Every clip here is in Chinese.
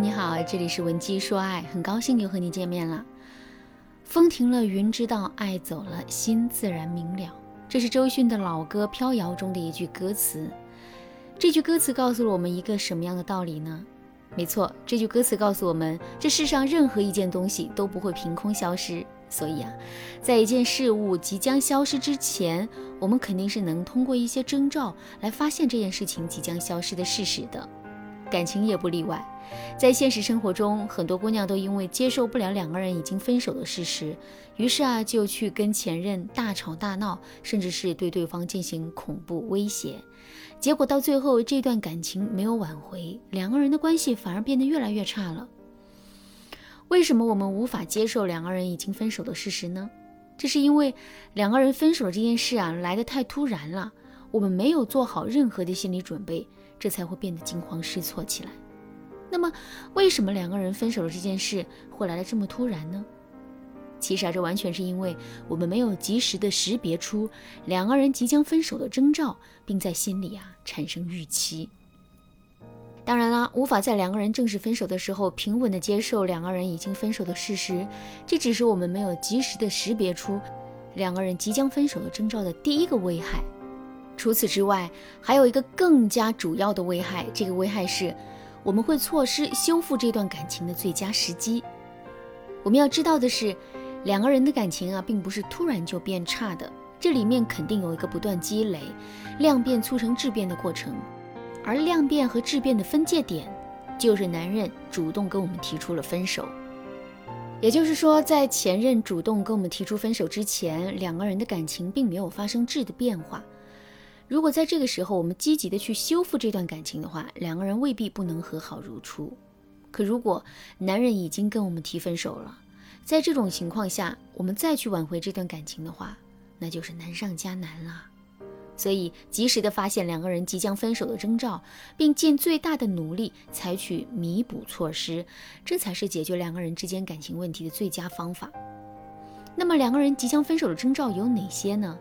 你好，这里是文姬说爱，很高兴又和你见面了。风停了，云知道；爱走了，心自然明了。这是周迅的老歌《飘摇》中的一句歌词。这句歌词告诉了我们一个什么样的道理呢？没错，这句歌词告诉我们，这世上任何一件东西都不会凭空消失。所以啊，在一件事物即将消失之前，我们肯定是能通过一些征兆来发现这件事情即将消失的事实的。感情也不例外，在现实生活中，很多姑娘都因为接受不了两个人已经分手的事实，于是啊，就去跟前任大吵大闹，甚至是对对方进行恐怖威胁。结果到最后，这段感情没有挽回，两个人的关系反而变得越来越差了。为什么我们无法接受两个人已经分手的事实呢？这是因为两个人分手这件事啊，来得太突然了，我们没有做好任何的心理准备。这才会变得惊慌失措起来。那么，为什么两个人分手的这件事会来的这么突然呢？其实啊，这完全是因为我们没有及时的识别出两个人即将分手的征兆，并在心里啊产生预期。当然啦，无法在两个人正式分手的时候平稳的接受两个人已经分手的事实，这只是我们没有及时的识别出两个人即将分手的征兆的第一个危害。除此之外，还有一个更加主要的危害。这个危害是，我们会错失修复这段感情的最佳时机。我们要知道的是，两个人的感情啊，并不是突然就变差的，这里面肯定有一个不断积累、量变促成质变的过程。而量变和质变的分界点，就是男人主动跟我们提出了分手。也就是说，在前任主动跟我们提出分手之前，两个人的感情并没有发生质的变化。如果在这个时候我们积极的去修复这段感情的话，两个人未必不能和好如初。可如果男人已经跟我们提分手了，在这种情况下，我们再去挽回这段感情的话，那就是难上加难了。所以，及时的发现两个人即将分手的征兆，并尽最大的努力采取弥补措施，这才是解决两个人之间感情问题的最佳方法。那么，两个人即将分手的征兆有哪些呢？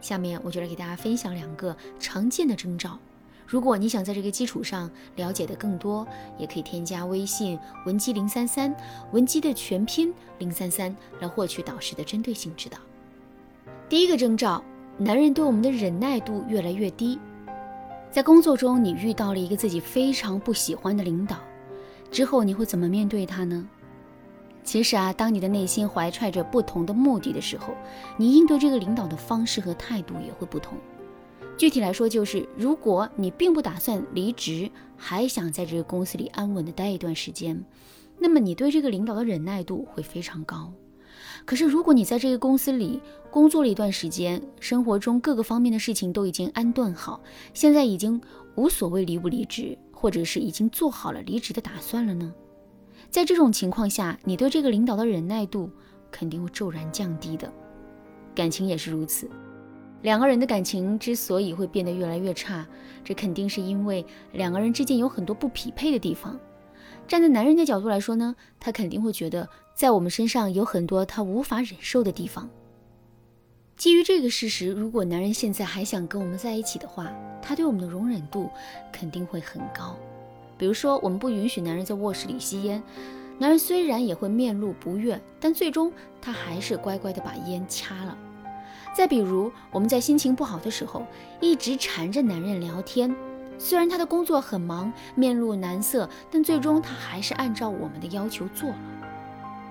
下面我就来给大家分享两个常见的征兆。如果你想在这个基础上了解的更多，也可以添加微信文姬零三三，文姬的全拼零三三，来获取导师的针对性指导。第一个征兆，男人对我们的忍耐度越来越低。在工作中，你遇到了一个自己非常不喜欢的领导，之后你会怎么面对他呢？其实啊，当你的内心怀揣着不同的目的的时候，你应对这个领导的方式和态度也会不同。具体来说，就是如果你并不打算离职，还想在这个公司里安稳的待一段时间，那么你对这个领导的忍耐度会非常高。可是，如果你在这个公司里工作了一段时间，生活中各个方面的事情都已经安顿好，现在已经无所谓离不离职，或者是已经做好了离职的打算了呢？在这种情况下，你对这个领导的忍耐度肯定会骤然降低的。感情也是如此，两个人的感情之所以会变得越来越差，这肯定是因为两个人之间有很多不匹配的地方。站在男人的角度来说呢，他肯定会觉得在我们身上有很多他无法忍受的地方。基于这个事实，如果男人现在还想跟我们在一起的话，他对我们的容忍度肯定会很高。比如说，我们不允许男人在卧室里吸烟，男人虽然也会面露不悦，但最终他还是乖乖的把烟掐了。再比如，我们在心情不好的时候，一直缠着男人聊天，虽然他的工作很忙，面露难色，但最终他还是按照我们的要求做了。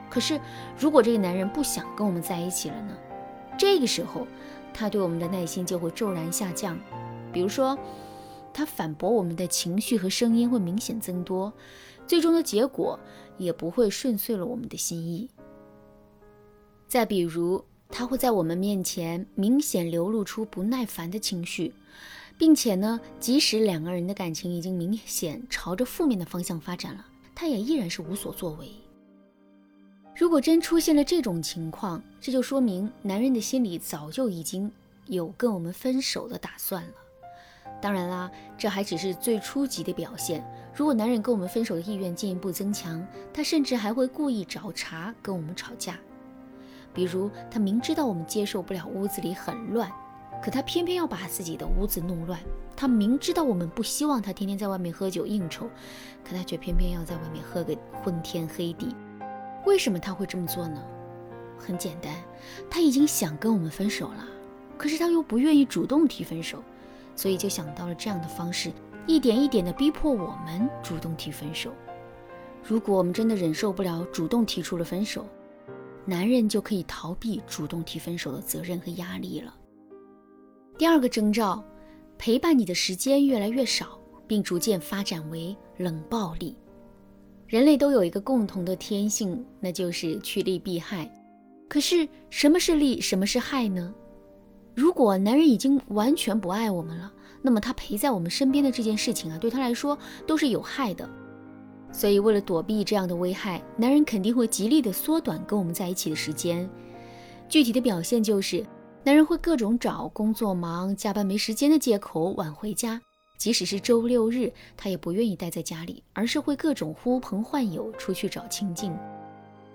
可是，如果这个男人不想跟我们在一起了呢？这个时候，他对我们的耐心就会骤然下降。比如说。他反驳我们的情绪和声音会明显增多，最终的结果也不会顺遂了我们的心意。再比如，他会在我们面前明显流露出不耐烦的情绪，并且呢，即使两个人的感情已经明显朝着负面的方向发展了，他也依然是无所作为。如果真出现了这种情况，这就说明男人的心里早就已经有跟我们分手的打算了。当然啦，这还只是最初级的表现。如果男人跟我们分手的意愿进一步增强，他甚至还会故意找茬跟我们吵架。比如，他明知道我们接受不了屋子里很乱，可他偏偏要把自己的屋子弄乱。他明知道我们不希望他天天在外面喝酒应酬，可他却偏偏要在外面喝个昏天黑地。为什么他会这么做呢？很简单，他已经想跟我们分手了，可是他又不愿意主动提分手，所以就想到了这样的方式，一点一点的逼迫我们主动提分手。如果我们真的忍受不了主动提出了分手，男人就可以逃避主动提分手的责任和压力了。第二个征兆。陪伴你的时间越来越少，并逐渐发展为冷暴力。人类都有一个共同的天性，那就是趋利避害。可是，什么是利，什么是害呢？如果男人已经完全不爱我们了，那么他陪在我们身边的这件事情啊，对他来说都是有害的。所以，为了躲避这样的危害，男人肯定会极力的缩短跟我们在一起的时间。具体的表现就是。男人会各种找工作忙、加班没时间的借口晚回家，即使是周六日，他也不愿意待在家里，而是会各种呼朋唤友出去找亲近。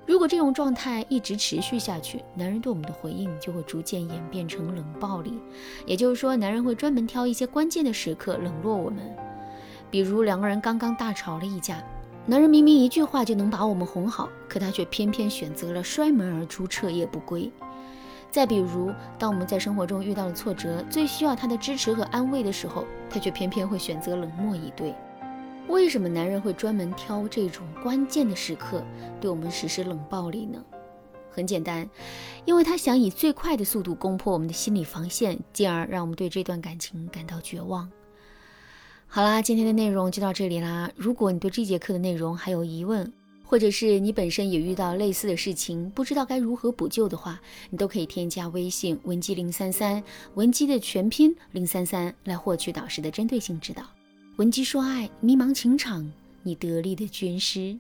如果这种状态一直持续下去，男人对我们的回应就会逐渐演变成冷暴力。也就是说，男人会专门挑一些关键的时刻冷落我们，比如两个人刚刚大吵了一架，男人明明一句话就能把我们哄好，可他却偏偏选择了摔门而出、彻夜不归。再比如，当我们在生活中遇到了挫折，最需要他的支持和安慰的时候，他却偏偏会选择冷漠以对。为什么男人会专门挑这种关键的时刻对我们实施冷暴力呢？很简单，因为他想以最快的速度攻破我们的心理防线，进而让我们对这段感情感到绝望。好啦，今天的内容就到这里啦。如果你对这节课的内容还有疑问，或者是你本身也遇到类似的事情，不知道该如何补救的话，你都可以添加微信文姬零三三，文姬的全拼零三三，来获取导师的针对性指导。文姬说爱，迷茫情场，你得力的军师。